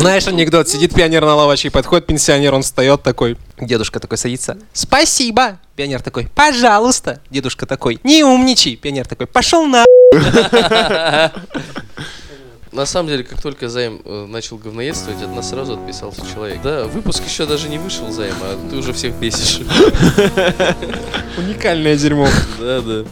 Знаешь анекдот, сидит пионер на лавочке, подходит пенсионер, он встает такой, дедушка такой садится, спасибо, пионер такой, пожалуйста, дедушка такой, не умничай, пионер такой, пошел на... На самом деле, как только Займ э, начал говноедствовать, от нас сразу отписался человек. Да, выпуск еще даже не вышел, Займ, а ты уже всех бесишь. Уникальное дерьмо. Да, да.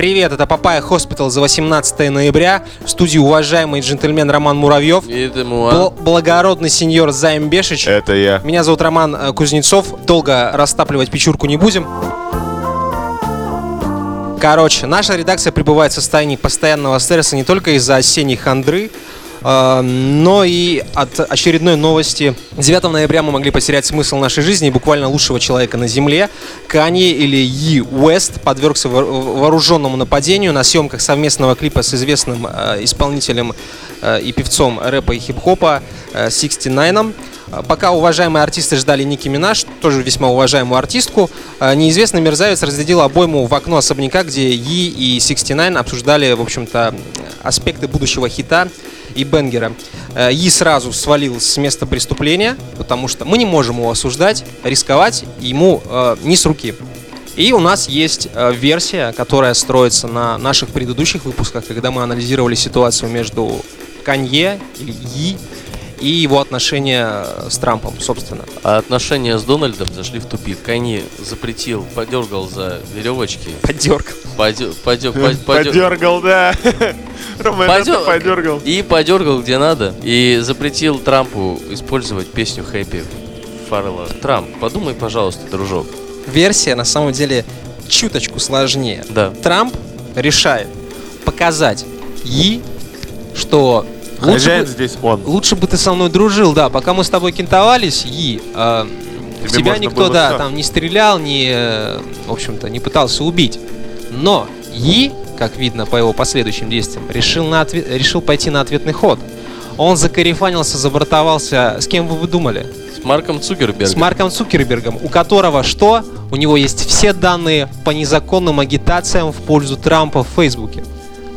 Привет, это Papaya Hospital за 18 ноября. В студии уважаемый джентльмен Роман Муравьев. И это moi. Бл- благородный сеньор Займ Бешич. Это я. Меня зовут Роман э, Кузнецов. Долго растапливать печурку не будем. Короче, наша редакция пребывает в состоянии постоянного стресса не только из-за осенней хандры, но и от очередной новости. 9 ноября мы могли потерять смысл нашей жизни буквально лучшего человека на земле. Канье или Yi Уэст подвергся вооруженному нападению на съемках совместного клипа с известным э, исполнителем э, и певцом рэпа и хип-хопа э, 69 а, Пока уважаемые артисты ждали Ники Минаж, тоже весьма уважаемую артистку, а, неизвестный мерзавец разрядил обойму в окно особняка, где Yi и 69 обсуждали, в общем-то, аспекты будущего хита и бенгера. Э, Yi сразу свалил с места преступления, потому что мы не можем его осуждать, рисковать ему э, не с руки. И у нас есть э, версия, которая строится на наших предыдущих выпусках, когда мы анализировали ситуацию между Канье Yi и его отношения с Трампом, собственно. А отношения с Дональдом зашли в тупик. Кани запретил, подергал за веревочки. Подерг. Подё- подё- по- подё- Подергал, да. Рома, Подё- подергал. И подергал где надо. И запретил Трампу использовать песню Хэппи Фаррелла. Трамп, подумай, пожалуйста, дружок. Версия на самом деле чуточку сложнее. Да. Трамп решает показать Yi, что Хозяин бы, здесь он. лучше бы ты со мной дружил, да, пока мы с тобой кентовались, Yi, э, Тебе тебя никто, да, всё. там не стрелял, не, э, в общем-то, не пытался убить. Но Yi, как видно по его последующим действиям, решил, на отве- решил пойти на ответный ход. Он закарифанился, забортовался. С кем бы вы думали? С Марком Цукербергом. С Марком Цукербергом, у которого что? У него есть все данные по незаконным агитациям в пользу Трампа в Фейсбуке.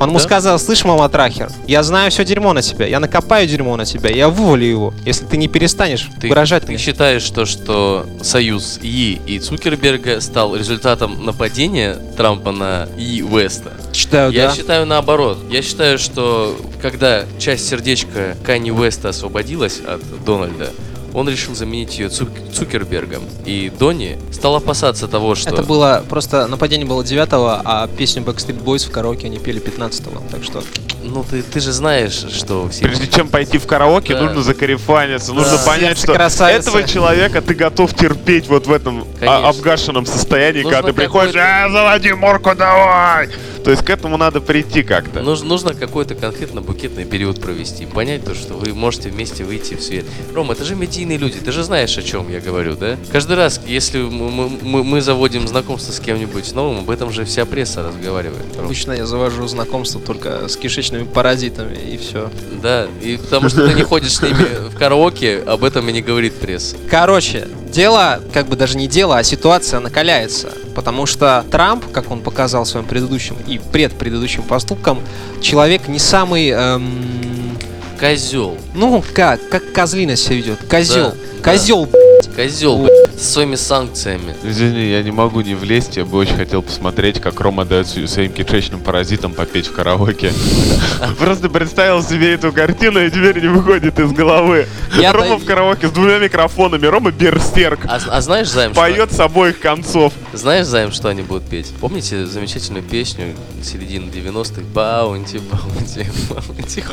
Он ему Да? сказал, слышь, мама Трахер, я знаю все дерьмо на тебя, я накопаю дерьмо на тебя, я вывалю его, если ты не перестанешь Ты, выражать ты мне». считаешь, то, что союз И и Цукерберга стал результатом нападения Трампа на И Уэста? Считаю, Я да. считаю наоборот. Я считаю, что когда часть сердечка Кани Уэста освободилась от Дональда, он решил заменить ее Цук- Цукербергом. И Донни стал опасаться того, что... Это было просто нападение было 9 а песню Backstreet Boys в караоке они пели 15 так что Ну ты, ты же знаешь, что все... Прежде чем пойти в караоке, Да. нужно закарифаниться, нужно Да. понять, Сердце что красавицы. этого человека ты готов терпеть вот в этом Конечно. а, обгашенном состоянии, Нужно когда ты приходишь, а, заводи морку, давай! То есть к этому надо прийти как-то. Нужно, нужно какой-то конкретно букетный период провести, понять то, что вы можете вместе выйти в свет. Ром, это же медийные люди, ты же знаешь, о чем я говорю, да? Каждый раз, если мы, мы- мы- заводим знакомство с кем-нибудь новым, об этом же вся пресса разговаривает. Ром. обычно я завожу знакомство только с кишечными паразитами и все. Да, и потому что ты не ходишь с ними в караоке, об этом и не говорит пресса. Короче, дело, как бы даже не дело, а ситуация накаляется. Потому что Трамп, как он показал своим предыдущим и предпредыдущим поступкам, человек не самый, эм, Козел. ну как, как козлина себя ведет. Козел. Да, Козел. Козел, блядь, со своими санкциями. Извини, я не могу не влезть, я бы очень хотел посмотреть, как Рома дает св- своим кишечным паразитам попеть в караоке. Просто представил себе эту картину, и теперь не выходит из головы. Я Рома в караоке с двумя микрофонами, Рома берсерк. А, а знаешь, Займ, Поет с обоих концов. Знаешь, Займ, что они будут петь? Помните замечательную песню середины 90-х? Баунти, баунти, баунти.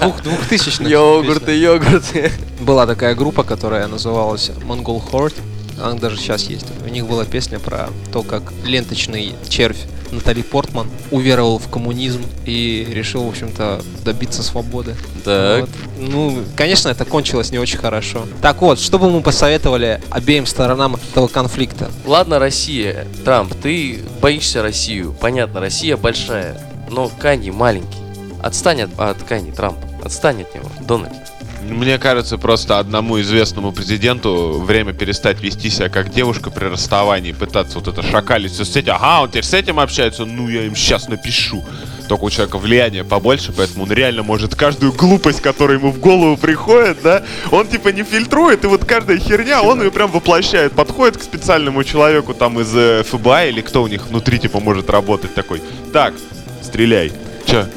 Двух, двухтысячных. Йогурты, йогурты. Была такая группа, которая называлась Mongol Horde. Она даже сейчас есть. У них была песня про то, как ленточный червь Натали Портман уверовал в коммунизм и решил, в общем-то, добиться свободы. Так. Вот. Ну, конечно, это кончилось не очень хорошо. Так вот, что бы мы посоветовали обеим сторонам этого конфликта? Ладно, Россия. Трамп, ты боишься Россию. Понятно, Россия большая. Но Канье маленький. Отстань от, от Канье, Трамп. Отстань от него, Дональд. Мне кажется, просто одному известному президенту время перестать вести себя как девушка при расставании, пытаться вот это шакалить все с этим. Ага, он теперь с этим общается, ну я им сейчас напишу. Только у человека влияние побольше, поэтому он реально может каждую глупость, которая ему в голову приходит, да, он типа не фильтрует, и вот каждая херня, он ее прям воплощает. Подходит к специальному человеку там из э, ФБА или кто у них внутри типа может работать такой. Так, стреляй. Че?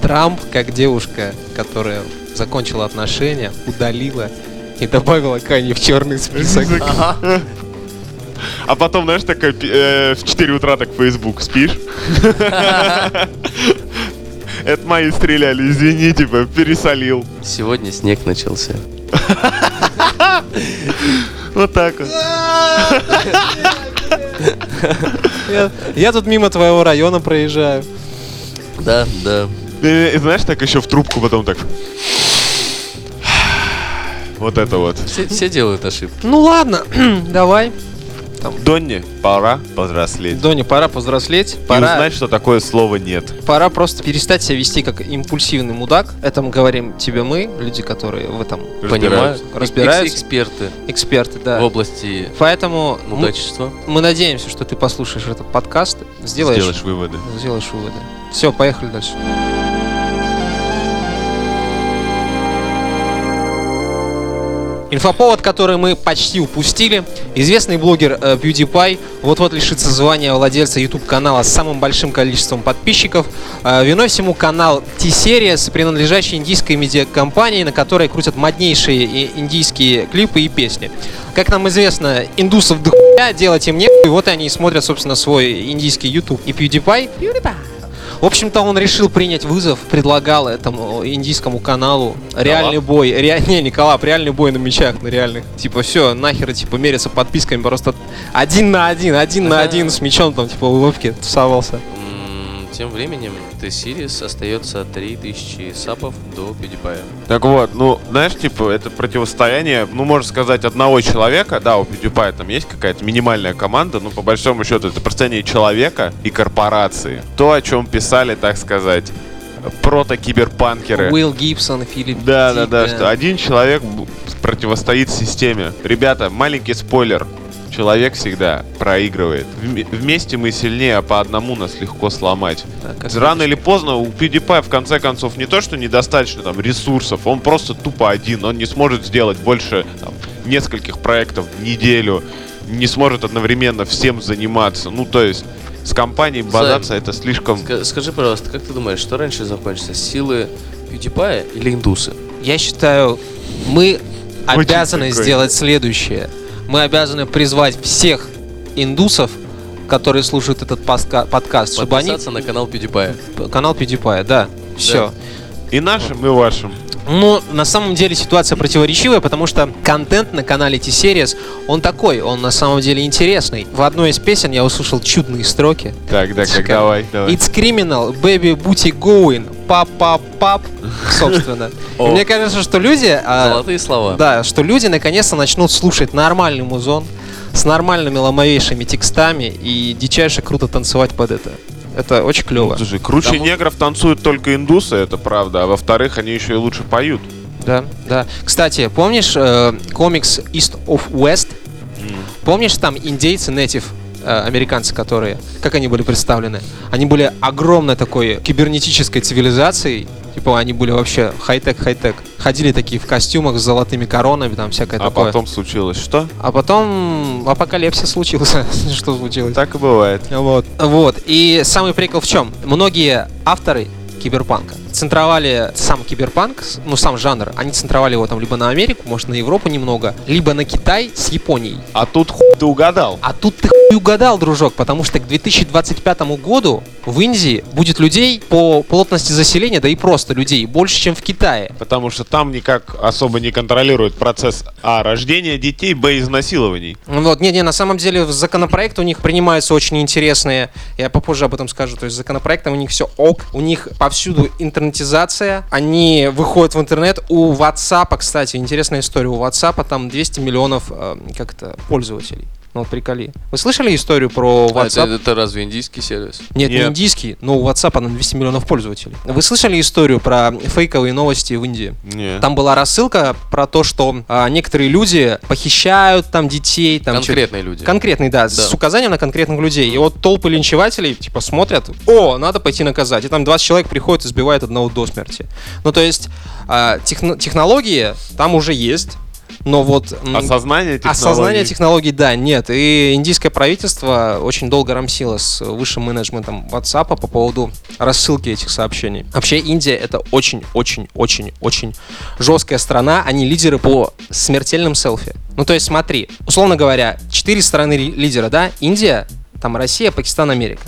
Трамп, как девушка, которая закончила отношения, удалила и добавила Кани в черный список. А потом, знаешь, такая э, в 4 утра так в Facebook спишь. Это мои стреляли, извини, типа, пересолил. Сегодня снег начался. Вот так вот. Я, я тут мимо твоего района проезжаю. Да, да. И, и знаешь, так еще в трубку потом так. Вот это вот. Все, все делают ошибки. Ну ладно, давай. Донни, пора повзрослеть. Доня, пора повзрослеть. И Пора, узнать, что такое слово нет. пора просто перестать себя вести как импульсивный мудак. Это мы говорим тебе мы, люди, которые в этом Понимаю. Разбираются. Экс- Эксперты эксперты, да. в области Поэтому мы, мудачества. мы надеемся, что ты послушаешь этот подкаст, сделаешь, Сделаешь выводы. сделаешь выводы. Все, поехали дальше. Инфоповод, который мы почти упустили. Известный блогер э, PewDiePie вот-вот лишится звания владельца YouTube-канала с самым большим количеством подписчиков. Э, виной всему канал T-Series, принадлежащий индийской медиакомпании, на которой крутят моднейшие и- индийские клипы и песни. Как нам известно, индусов дохуя, делать им нехуй, вот они и смотрят, собственно, свой индийский YouTube. И PewDiePie в общем-то, он решил принять вызов, предлагал этому индийскому каналу реальный бой. Ре... Не, Николап, реальный бой на мечах, на реальных. Типа, все, нахер, типа, мериться подписками, просто один на один, один на один с мечом, там, типа, в улыбке тусовался. Тем временем T-Series остается от 3000 сапов до PewDiePie. Так вот, ну, знаешь, типа, это противостояние, ну, можно сказать, одного человека, да, у PewDiePie там есть какая-то минимальная команда, но по большому счету это противостояние человека и корпорации. То, о чем писали, так сказать, прото-киберпанкеры. Уилл Гибсон, Филипп Да, Дик, да, да, что один человек противостоит системе. Ребята, маленький спойлер. Человек всегда проигрывает. Вме- Вместе мы сильнее, а по одному нас легко сломать. Так, как Рано или поздно у PewDiePie в конце концов не то, что недостаточно там ресурсов, он просто тупо один, он не сможет сделать больше там, нескольких проектов в неделю, не сможет одновременно всем заниматься. Ну, то есть с компанией базаться это слишком... Ска- Скажи, пожалуйста, как ты думаешь, что раньше закончится? Силы PewDiePie или индусы? Я считаю, мы обязаны прикольно. сделать следующее. Мы обязаны призвать всех индусов, которые слушают этот паска- подкаст, чтобы они... Подписаться на канал PewDiePie. Канал PewDiePie, да. Все. И нашим, и вашим. Ну, на самом деле ситуация противоречивая, потому что контент на канале T-Series, он такой, он на самом деле интересный. В одной из песен я услышал чудные строки. Так, да, как давай, давай. It's criminal, baby booty going, пап пап пап собственно. И. Мне кажется, что люди... а, Золотые слова. Да, что люди наконец-то начнут слушать нормальный музон с нормальными ломовейшими текстами и дичайше круто танцевать под это. Это очень клево. Слушай, круче Потому- негров танцуют только индусы, это правда. А во-вторых, они еще и лучше поют. Да, да. Кстати, помнишь э, комикс East of West? Помнишь там индейцы, native э, американцы, которые, как они были представлены? Они были огромной такой кибернетической цивилизацией. Типа они были вообще хай-тек, хай-тек. Ходили такие в костюмах с золотыми коронами, там всякое А такое. потом случилось что? А потом апокалипсис случился. Что случилось? Так и бывает. Вот. Вот. И самый прикол в чем? Многие авторы киберпанка центровали сам киберпанк, ну сам жанр, они центровали его там либо на Америку, может на Европу немного, либо на Китай с Японией. А тут хуй ты угадал. А тут ты хуй угадал, дружок, потому что к 2025 году в Индии будет людей по плотности заселения, да и просто людей, больше, чем в Китае. Потому что там никак особо не контролирует процесс А. Рождения детей, Б. Изнасилований. Вот, не-не, на самом деле законопроект у них принимаются очень интересные, я попозже об этом скажу, то есть законопроектом у них все ок, у них повсюду интернетизация, они выходят в интернет, у WhatsApp, кстати, интересная история, у WhatsApp там 200 миллионов, э, как это, пользователей. Ну вот приколи. Вы слышали историю про А это, WhatsApp? это разве индийский сервис? Нет, не Нет. индийский, но у WhatsApp на 200 миллионов пользователей. Вы слышали историю про фейковые новости в Индии? Не. Там была рассылка про то, что а, некоторые люди похищают там детей, там чё- Конкретные люди. Конкретный, да, с Да. указанием на конкретных людей. И вот толпы линчевателей, типа, смотрят, о, надо пойти наказать. И там 20 человек приходят и сбивают одного до смерти. Ну, то есть, а, техно- технологии там уже есть, но вот... Осознание технологий. Осознание технологий, да, нет. И индийское правительство очень долго рамсило с высшим менеджментом WhatsApp по поводу рассылки этих сообщений. Вообще Индия это очень-очень-очень-очень жесткая страна. Они лидеры по смертельным селфи. Ну, то есть смотри, условно говоря, четыре страны ли- лидера, да? Индия, там Россия, Пакистан, Америка.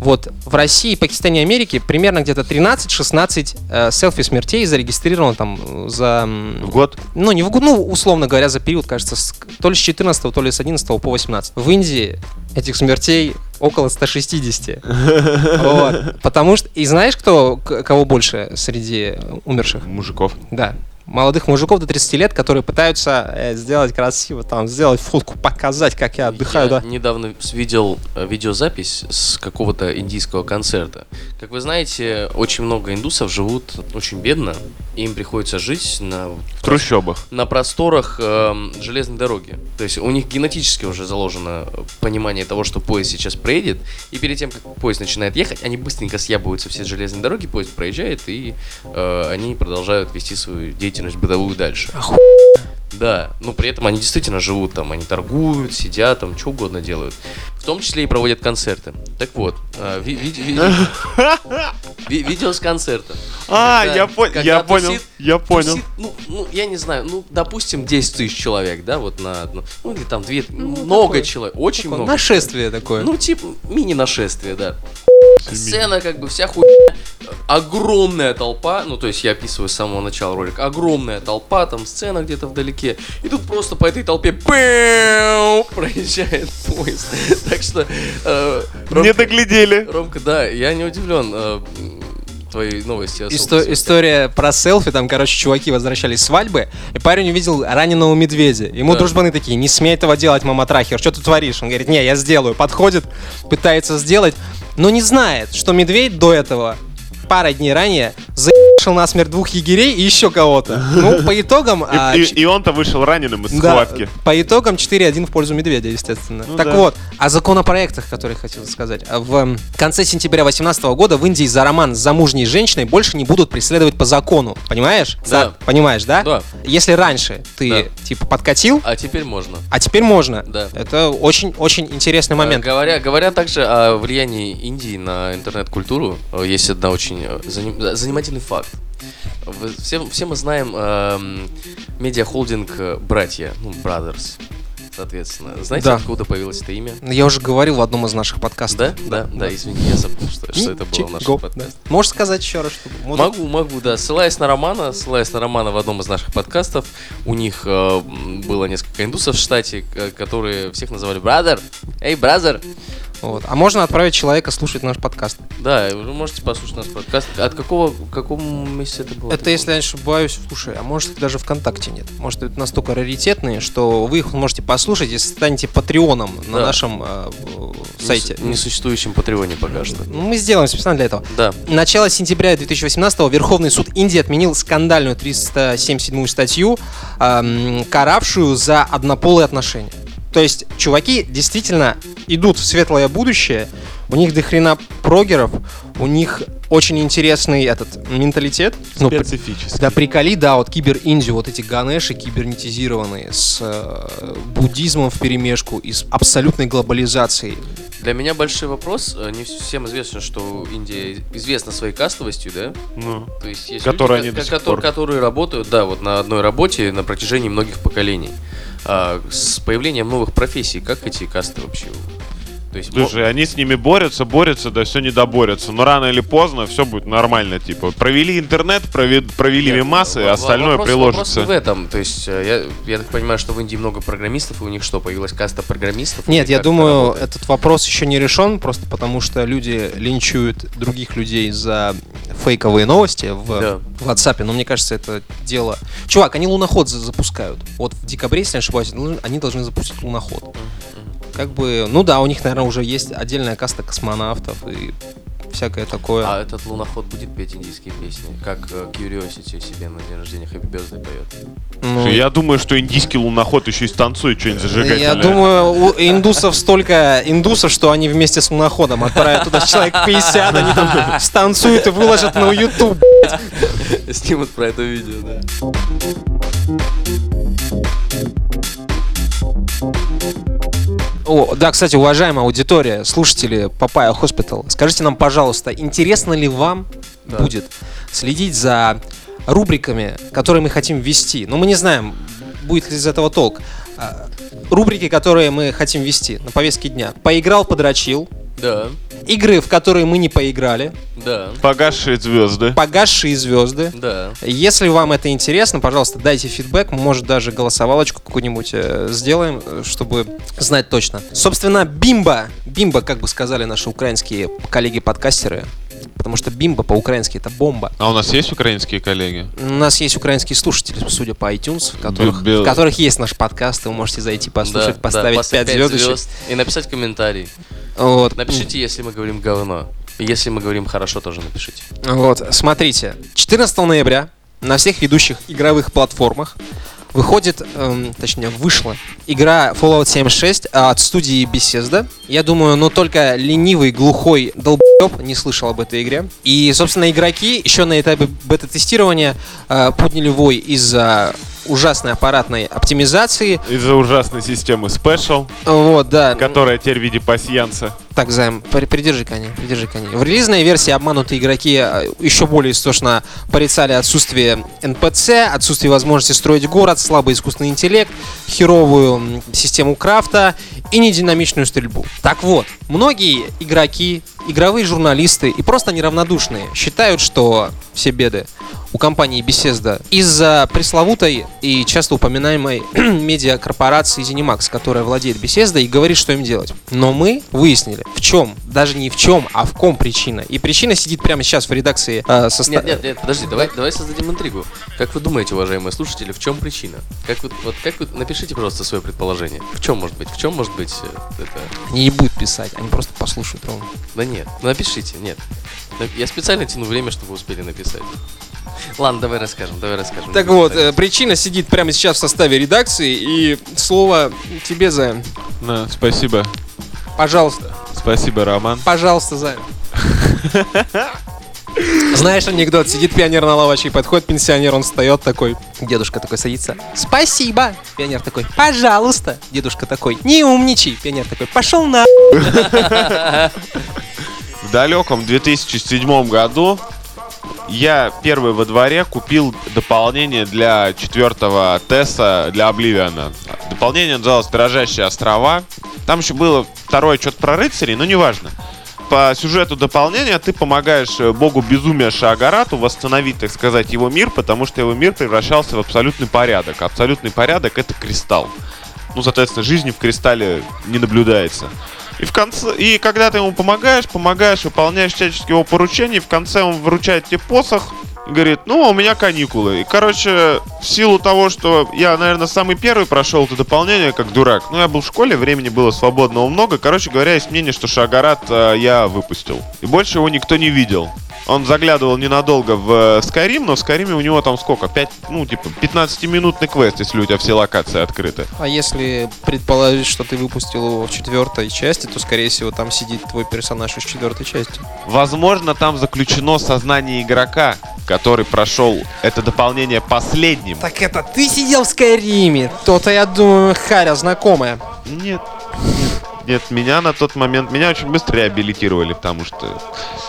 Вот в России, Пакистане и Америке примерно где-то 13-16 э, селфи смертей зарегистрировано там э, за В год? ну, не в год, ну, условно говоря, за период, кажется, с- то ли с 14, то ли с 11 по 18. В Индии этих смертей около 160. Вот. Потому что... И знаешь, кто, кого больше среди умерших? Мужиков. Да. Молодых мужиков до 30 лет, которые пытаются э, сделать красиво, там, сделать фотку, показать, как я отдыхаю, Я да. недавно видел э, видеозапись с какого-то индийского концерта. Как вы знаете, очень много индусов живут очень бедно, им приходится жить на, В трущобах. на просторах эм, железной дороги. То есть у них генетически уже заложено э, понимание того, что поезд сейчас проедет, и перед тем, как поезд начинает ехать, они быстренько съябываются все с железной дороги, поезд проезжает, и э, они продолжают вести свою деятельность бытовую дальше. Да, но при этом они действительно живут там, они торгуют, сидят там, что угодно делают. В том числе и проводят концерты. Так вот, э, ви- ви- ви- ви- видео с концерта. А, Когда- я, понял, когда я понял, тусит- я понял. тусит, ну, ну, я не знаю, ну, допустим, 10 тысяч человек, да, вот на одну, ну, или там две, много такое- человек, очень Такое много. Нашествие такое. Ну, типа, мини-нашествие, да. Сцена, как бы, вся хуйня. Огромная толпа, ну, то есть я описываю с самого начала ролика. Огромная толпа, там сцена где-то вдалеке. И тут просто по этой толпе пэу, проезжает поезд. Так что, э, Не доглядели. Ромка, да, я не удивлен э, твоей новости. Исто- история про селфи, там, короче, чуваки возвращались с свадьбы, и парень увидел раненого медведя. Ему Да. дружбаны такие, не смей этого делать, мама трахер, что ты творишь? Он говорит, не, я сделаю. Подходит, пытается сделать, но не знает, что медведь до этого, пара дней ранее, заебашил насмерть двух егерей и еще кого-то. Ну, по итогам... И, а, и- и он-то вышел раненым из да, схватки. по итогам 4-1 в пользу медведя, естественно. Ну так да. вот, о законопроектах, которые хотел сказать. В м, конце сентября 2018 года в Индии за роман с замужней женщиной больше не будут преследовать по закону. Понимаешь? Да. Са- Понимаешь, да? Да. Если раньше ты, Да. типа, подкатил, А теперь можно. а теперь можно. Да. Это очень-очень интересный момент. Э, Говоря, говоря также о влиянии Индии на интернет-культуру, э, есть одна очень э, заним- занимательный факт. Все, все мы знаем эм, медиахолдинг э, «Братья», ну, Brothers, соответственно. Знаете, Да. откуда появилось это имя? Я уже говорил в одном из наших подкастов. Да? Да, да, извини, я забыл, что, что это было в нашем подкасте. Да. Можешь сказать еще раз, что Могу, могу, да. Ссылаясь на Романа, ссылаясь на Романа в одном из наших подкастов, у них э, было несколько индусов в штате, к- которые всех называли «Brother». Hey, brother! Вот. А можно отправить человека слушать наш подкаст. Да, вы можете послушать наш подкаст. От какого, в каком месяце это было? Это, если я не ошибаюсь, слушай, а может даже ВКонтакте нет. Может, это настолько раритетные, что вы их можете послушать, если станете патреоном на Да. нашем э, э, сайте. Несуществующем Патреоне пока что. Ну, мы сделаем специально для этого. Да. Начало сентября 2018 Верховный суд Индии отменил скандальную 377 статью, эм, каравшую за однополые отношения. То есть чуваки действительно идут в светлое будущее, у них дохрена прогеров, у них очень интересный этот менталитет. Ну, при- Специфически. да приколи, да, вот кибер-Индию, вот эти ганеши кибернетизированные с э, буддизмом в перемешку и с абсолютной глобализацией. Для меня большой вопрос. э, Не всем известно, что Индия известна своей кастовостью, да? Ну, То есть есть Которые люди, они ко- до сих ко- пор. которые работают, да, вот на одной работе на протяжении многих поколений. А, с появлением новых профессий, как эти касты вообще? То есть, мо- Слушай, они с ними борются, борются, да все не доборются. Но рано или поздно все будет нормально. Типа, провели интернет, прове- провели Нет, во- во- остальное вопрос- приложится. Вопрос в этом. То есть, э, я, я так понимаю, что в Индии много программистов, и у них что, появилась каста программистов? Нет, я думаю, работает? этот вопрос еще не решен, просто потому что люди линчуют других людей за фейковые новости в Да. WhatsApp. Но мне кажется, это дело... Чувак, они луноход за- запускают. Вот в декабре, если не ошибаюсь, они должны запустить луноход. Как бы, ну да, у них, наверное, уже есть отдельная каста космонавтов и всякое такое. А этот луноход будет петь индийские песни? Как э, Curiosity себе на день рождения Happy Birthday поет? Ну, Я думаю, что индийский луноход еще и станцует что-нибудь зажигательное. Я думаю, у индусов столько индусов, что они вместе с луноходом отправят туда человек 50, они там станцуют и выложат на YouTube. Снимут про это видео, да. О, да, кстати, уважаемая аудитория, слушатели Papaya Hospital, скажите нам, пожалуйста, интересно ли вам Да. будет следить за рубриками, которые мы хотим ввести? Ну, мы не знаем, будет ли из этого толк. А, Рубрики, которые мы хотим ввести на повестке дня. Поиграл, подрочил. Да, Игры, в которые мы не поиграли. да, Погасшие звезды. Погасшие звезды. да. Если вам это интересно, пожалуйста, дайте фидбэк. Может, даже голосовалочку какую-нибудь э, сделаем, э, чтобы знать точно. Собственно, бимба. Бимба, как бы сказали наши украинские коллеги-подкастеры. Потому что бимба по-украински это бомба. А у нас есть украинские коллеги? У нас есть украинские слушатели, судя по iTunes, в которых, в которых есть наш подкаст, и вы можете зайти послушать, Да, поставить да, 5 пять звездочек. звезд И написать комментарий. Вот. Напишите, если мы говорим говно. Если мы говорим хорошо, тоже напишите. Вот, смотрите. 14 ноября на всех ведущих игровых платформах выходит, эм, точнее, вышла игра Fallout 76 от студии Bethesda. Я думаю, ну только ленивый, глухой долбоеб не слышал об этой игре. И, собственно, игроки еще на этапе бета-тестирования э, подняли вой из-за ужасной аппаратной оптимизации. Из-за ужасной системы Special, Вот, да. которая теперь в виде пасьянца. Так, Займ, при- придержи коня, придержи коня. В релизной версии обманутые игроки э, еще более истошно порицали отсутствие NPC, отсутствие возможности строить город, слабый искусственный интеллект, херовую систему крафта и нединамичную стрельбу. Так вот, многие игроки, игровые журналисты и просто неравнодушные считают, что все беды у компании Bethesda из-за пресловутой и часто упоминаемой медиакорпорации ZeniMax, которая владеет Bethesda и говорит, что им делать. Но мы выяснили, в чем, даже не в чем, а в ком причина. И причина сидит прямо сейчас в редакции э, соста- Нет, нет, нет, подожди, давай, давай создадим интригу. Как вы думаете, уважаемые слушатели, в чем причина? Как вы, вот как вы, напишите, пожалуйста, свое предположение. В чем может быть? В чем может быть э, это? Не будут писать, они просто послушают ровно. Да нет, напишите, нет. Я специально тяну время, чтобы успели написать. Ладно, давай расскажем, давай расскажем. Так вот, э, причина сидит прямо сейчас в составе редакции, и слово тебе, Займ. Да, спасибо. Пожалуйста. Спасибо, Роман. Пожалуйста, Займ. Знаешь анекдот, сидит пионер на лавочке, подходит пенсионер, он встает такой, дедушка такой садится, спасибо, пионер такой, пожалуйста, дедушка такой, не умничай, пионер такой, пошел на... В далеком 2007 году я первый во дворе купил дополнение для четвертого Теса для Обливиана. Дополнение называлось «Дрожащие острова». Там еще было второе что-то про рыцарей, но неважно. По сюжету дополнения ты помогаешь э, богу безумия Шаагарату восстановить, так сказать, его мир, потому что его мир превращался в абсолютный порядок. Абсолютный порядок — это кристалл. Ну, соответственно, жизни в кристалле не наблюдается. И в конце, и когда ты ему помогаешь, помогаешь, выполняешь всяческие его поручения, в конце он вручает тебе посох говорит, ну, у меня каникулы. И, короче, в силу того, что я, наверное, самый первый прошел это дополнение, как дурак, ну, я был в школе, времени было свободного много, короче говоря, есть мнение, что Шагарат э, я выпустил. И больше его никто не видел. Он заглядывал ненадолго в э, Skyrim, но в Skyrim у него там сколько? 5, ну, типа, 15-минутный квест, если у тебя все локации открыты. А если предположить, что ты выпустил его в четвертой части, то, скорее всего, там сидит твой персонаж из четвертой части. Возможно, там заключено сознание игрока, который прошел это дополнение последним. Так это ты сидел в Скайриме? То-то, я думаю, Харя знакомая. Нет, нет, меня на тот момент, меня очень быстро реабилитировали, потому что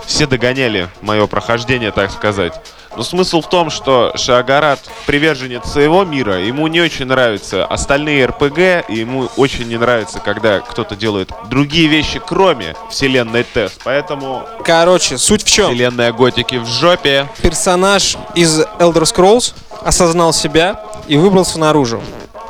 все догоняли мое прохождение, так сказать. Но смысл в том, что Шагарат приверженец своего мира, ему не очень нравятся остальные РПГ, и ему очень не нравится, когда кто-то делает другие вещи, кроме вселенной Тест. Поэтому Короче, суть в чем? вселенная Готики в жопе. персонаж из Elder Scrolls осознал себя и выбрался наружу.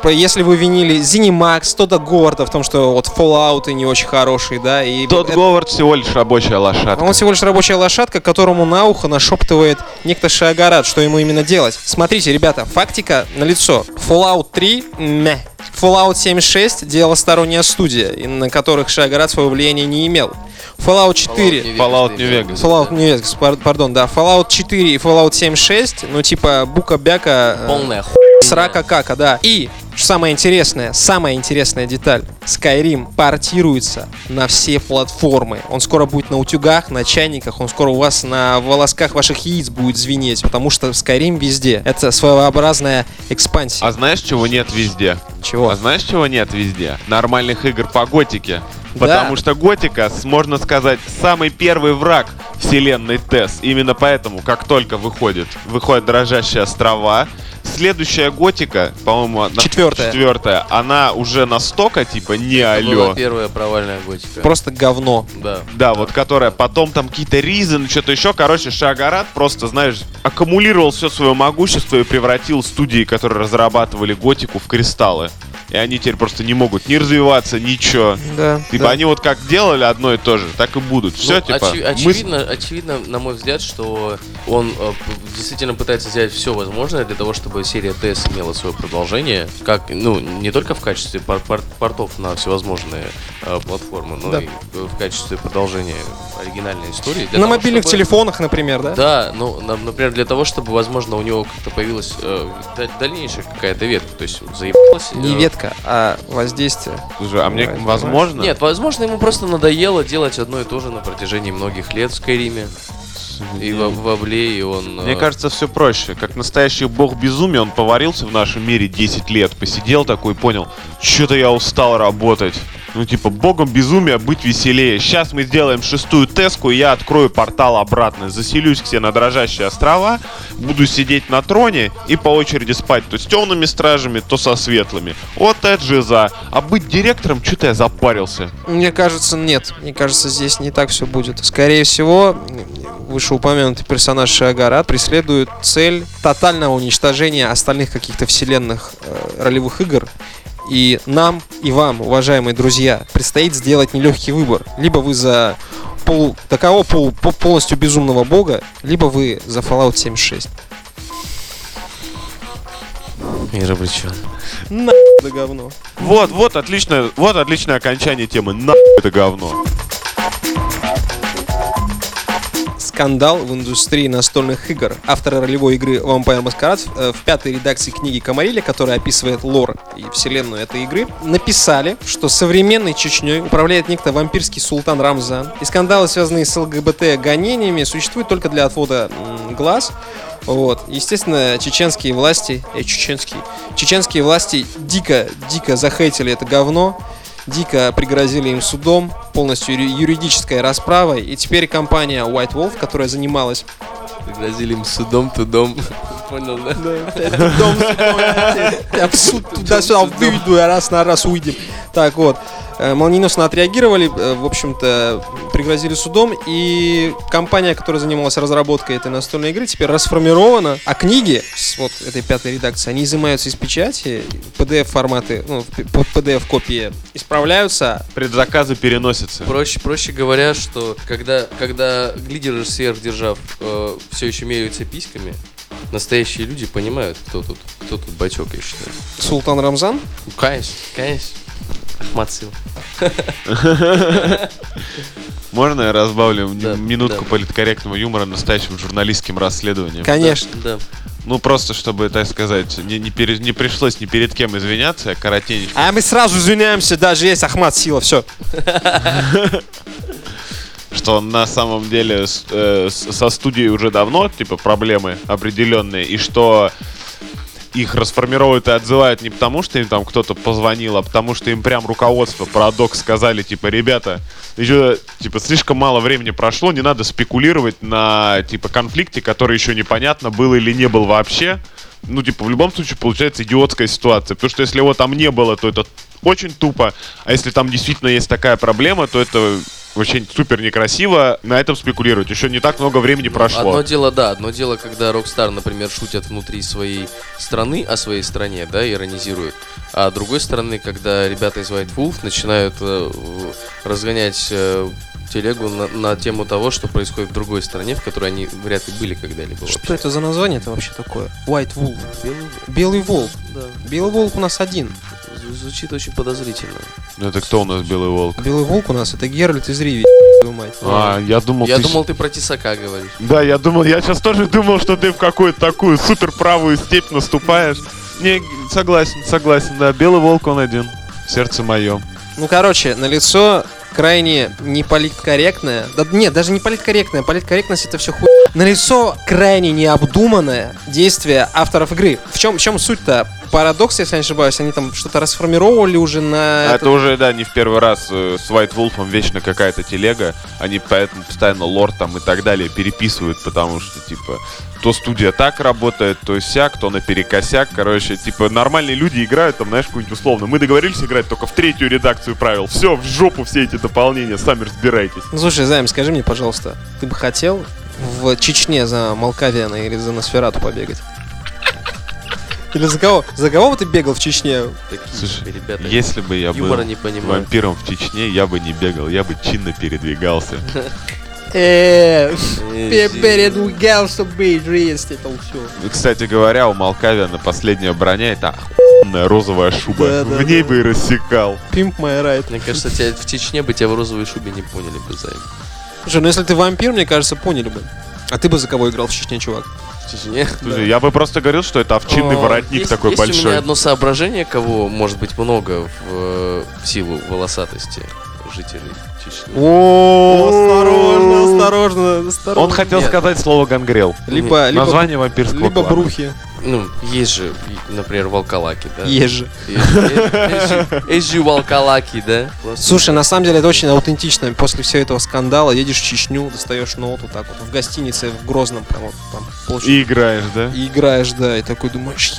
Если вы винили ZeniMax, Тодда Говарда в том, что вот Fallout не очень хороший, да, и Тот это- Говард всего лишь рабочая лошадка. он всего лишь рабочая лошадка, которому на ухо нашептывает некто Шагарат, что ему именно делать. Смотрите, ребята, фактика налицо. Fallout 3, мeh. Fallout 76 делала сторонняя студия, на которых Шагород своего влияния не имел. Fallout 4... Fallout New Vegas. Fallout New Vegas, пар- пардон, да. Fallout 4 и Fallout 76, ну типа бука-бяка... э, Полная ху... Срака кака, да. И, что самое интересное, самая интересная деталь. Skyrim портируется на все платформы. Он скоро будет на утюгах, на чайниках, он скоро у вас на волосках ваших яиц будет звенеть, потому что Skyrim везде. Это своеобразная экспансия. А знаешь, чего нет везде? Чего? А знаешь, чего нет везде? Нормальных игр по готике. Да. Потому что готика, можно сказать, самый первый враг вселенной ТЭС. Именно поэтому, как только выходит, выходят дрожащие острова, следующая готика, по-моему, она- Четвертая. четвертая, она уже настолько, типа, не Была алло. первая провальная готика. Просто говно. Да. Да, вот которая потом там какие-то ризы, что-то еще. Короче, Шагарат просто, знаешь, аккумулировал все свое могущество и превратил студии, которые разрабатывали готику, в кристаллы. И они теперь просто не могут ни развиваться, ничего. Да. Типа да. они вот как делали одно и то же, так и будут. Все, Ну, типа. очи- мы с- очевидно, очевидно, на мой взгляд, что он э, действительно пытается сделать все возможное для того, чтобы серия TS имела свое продолжение, как, ну, не только в качестве пор- пор- портов на всевозможные э, платформы, но Да. и в качестве продолжения оригинальной истории. На того, мобильных чтобы- телефонах, например, да? Да, ну, на- например, для того, чтобы, возможно, у него как-то появилась э, да- дальнейшая какая-то ветка, то есть заебалась. э, Не ветка, а воздействие. Слушай, а мне, Понимаешь? возможно... Нет, возможно, ему просто надоело делать одно и то же на протяжении многих лет в Скайриме. И в, в Обле, и он... Мне э, кажется, все проще. Как настоящий бог безумия, он поварился в нашем мире 10 лет, посидел такой понял, что-то я устал работать. Ну, типа, богом безумия быть веселее. Сейчас мы сделаем шестую теску, и я открою портал обратно. Заселюсь к себе на дрожащие острова, буду сидеть на троне и по очереди спать то с темными стражами, то со светлыми. Вот это же за. А быть директором, что-то я запарился. Мне кажется, нет. Мне кажется, здесь не так все будет. Скорее всего, вышеупомянутый персонаж Шиагарат преследует цель тотального уничтожения остальных каких-то вселенных э, ролевых игр. И нам, и вам, уважаемые друзья, предстоит сделать нелегкий выбор. Либо вы за полу, такого полу, по- полностью безумного бога, либо вы за Fallout 76. Мир обречен. На это говно. Вот, вот отличное, вот отличное окончание темы. На это говно. Скандал в индустрии настольных игр. Авторы ролевой игры Vampire Masquerade э, в пятой редакции книги Камариля, которая описывает лор и вселенную этой игры, написали, что современной Чечней управляет некто вампирский султан Рамзан. И скандалы, связанные с ЛГБТ гонениями, существуют только для отвода глаз. Вот. Естественно, чеченские власти, э, чеченские, чеченские власти дико, дико захейтили это говно, дико пригрозили им судом, полностью юри- юридической расправой. И теперь компания White Wolf, которая занималась Пригрозили им судом, тудом. Понял, да? Дом Я в суд туда-сюда выведу, и раз на раз уйдем. Так вот, молниеносно отреагировали, э, в общем-то, пригрозили судом, и компания, которая занималась разработкой этой настольной игры, теперь расформирована, а книги с вот этой пятой редакции, они изымаются из печати, PDF-форматы, ну, PDF-копии исправляются, Предзаказы переносятся. Проще, проще говоря, что когда, когда лидеры сверхдержав э, все еще меряются письками, настоящие люди понимают, кто тут, кто тут бачок, я считаю. Султан Рамзан. Ну, конечно, конечно. Ахмад Сил. Можно я разбавлю Да, минутку да. политкорректного юмора настоящим журналистским расследованием? Конечно. Да. Ну, просто, чтобы, так сказать, не, не, пере- не пришлось ни перед кем извиняться, я коротенечко. А мы сразу извиняемся, даже есть Ахмад Сила, все. Что на самом деле э, со студией уже давно, типа, проблемы определенные, и что их расформировывают и отзывают не потому, что им там кто-то позвонил, а потому что им прям руководство, парадокс сказали, типа, ребята, еще, типа, слишком мало времени прошло, не надо спекулировать на, типа, конфликте, который еще непонятно, был или не был вообще. Ну, типа, в любом случае получается идиотская ситуация, потому что если его там не было, то это очень тупо, а если там действительно есть такая проблема, то это вообще супер некрасиво на этом спекулировать. Еще не так много времени прошло. Одно дело, да, одно дело, когда Rockstar, например, шутят внутри своей страны о своей стране, да, иронизируют. А с другой стороны, когда ребята из White Wolf начинают э, разгонять э, телегу на, на тему того, что происходит в другой стране, в которой они вряд ли были когда-либо. Что вообще. это за название это вообще такое? White Wolf. Белый волк, Белый волк. да. Белый волк у нас один. Зв- Звучит очень подозрительно. Ну это кто у нас белый волк? Белый волк у нас это Геральт из Риви, мать. А, я думал, Я ты думал, ты про Тесака говоришь. Да, я думал, я сейчас тоже думал, что ты в какую-то такую супер правую степь наступаешь. Не, согласен, согласен, да. Белый волк он один. Сердце мое. Ну, короче, на лицо крайне неполиткорректное. Да нет, даже не политкорректное. Политкорректность это все хуй. На лицо крайне необдуманное действие авторов игры. В чем, в чем суть-то? Парадокс, если я не ошибаюсь, они там что-то расформировали уже на... А это уже, да, не в первый раз э, с White Wolf вечно какая-то телега. Они поэтому постоянно лор там и так далее переписывают, потому что, типа, то студия так работает, то сяк, то наперекосяк. Короче, типа, нормальные люди играют там, знаешь, какую-нибудь условно. Мы договорились играть только в третью редакцию правил. Все, в жопу все эти дополнения, сами разбирайтесь. Ну, слушай, Займ, скажи мне, пожалуйста, ты бы хотел в Чечне за Малкавиана или за Носферату побегать? Или за кого? За кого бы ты бегал в Чечне? Такие Слушай, ребята. Если бы я был не понимаю. вампиром в Чечне, я бы не бегал, я бы чинно передвигался. Эээ, Э, передвигался бы, есть это все. Кстати говоря, у Малкавиана последняя броня это охуенная розовая шуба. Да, да, в ней да. бы и рассекал. Пимп my right. Мне кажется, тебя в Чечне бы тебя в розовой шубе не поняли бы, Займ. Слушай, ну если ты вампир, мне кажется, поняли бы. А ты бы за кого играл в Чечне, чувак? В Чечне? Слушай, я бы просто говорил, что это овчинный О, воротник Есть- такой есть у большой. меня одно соображение, кого может быть много в, э, в силу волосатости жителей Чечни. О, Осторожно, осторожно, осторожно. Он хотел сказать слово гангрел. Либо, Название вампирского либо брухи. Ну, есть же, например, волкалаки, да? Есть же- есть же- волкалаки, да? Слушай, на самом деле это очень аутентично. После всего этого скандала едешь в Чечню, достаешь ноут вот так вот в гостинице в Грозном, прям вот там. И играешь, да? И играешь, да, и такой думаешь,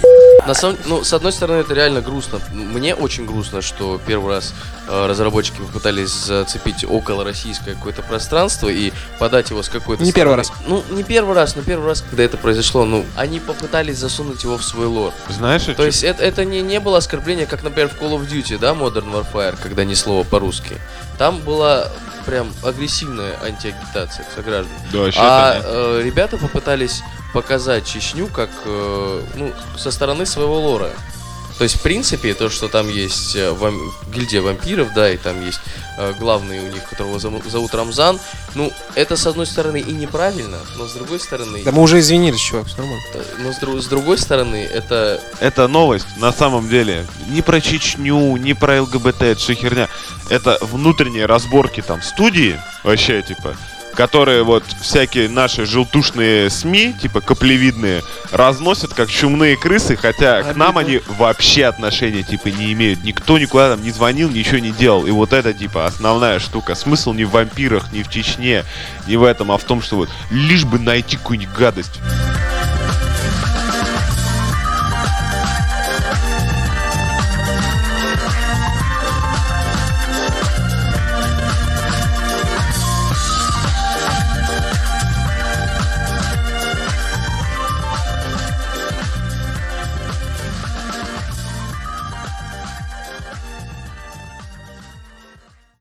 На самом, ну, с одной стороны, это реально грустно. Мне очень грустно, что первый раз разработчики попытались зацепить около российское какое-то пространство и подать его с какой-то Не первый стороны. Ну, не первый раз, но первый раз, когда это произошло, ну, они попытались засунуть его в свой лор. Знаешь, То есть это, это не, не было оскорбление, как, например, в Call of Duty, да, Modern Warfare, когда ни слова по-русски. Там была прям агрессивная антиагитация сограждан. да, А э, ребята попытались показать Чечню как, э, ну, со стороны своего лора. То есть, в принципе, то, что там есть э, вам- гильдия вампиров, да, и там есть э, главный у них, которого зовут, Рамзан, ну, это, с одной стороны, и неправильно, но с другой стороны... да мы уже извинились, чувак, все нормально. э, Но с, дру- с другой стороны, это... эта новость на самом деле не про Чечню, не про ЛГБТ, это все херня. Это внутренние разборки там студии, вообще, типа, которые вот всякие наши желтушные СМИ, типа каплевидные, разносят как чумные крысы, хотя к нам они вообще отношения типа не имеют. Никто никуда там не звонил, ничего не делал. И вот это типа основная штука. Смысл не в вампирах, не в Чечне, не в этом, а в том, что вот лишь бы найти какую-нибудь гадость.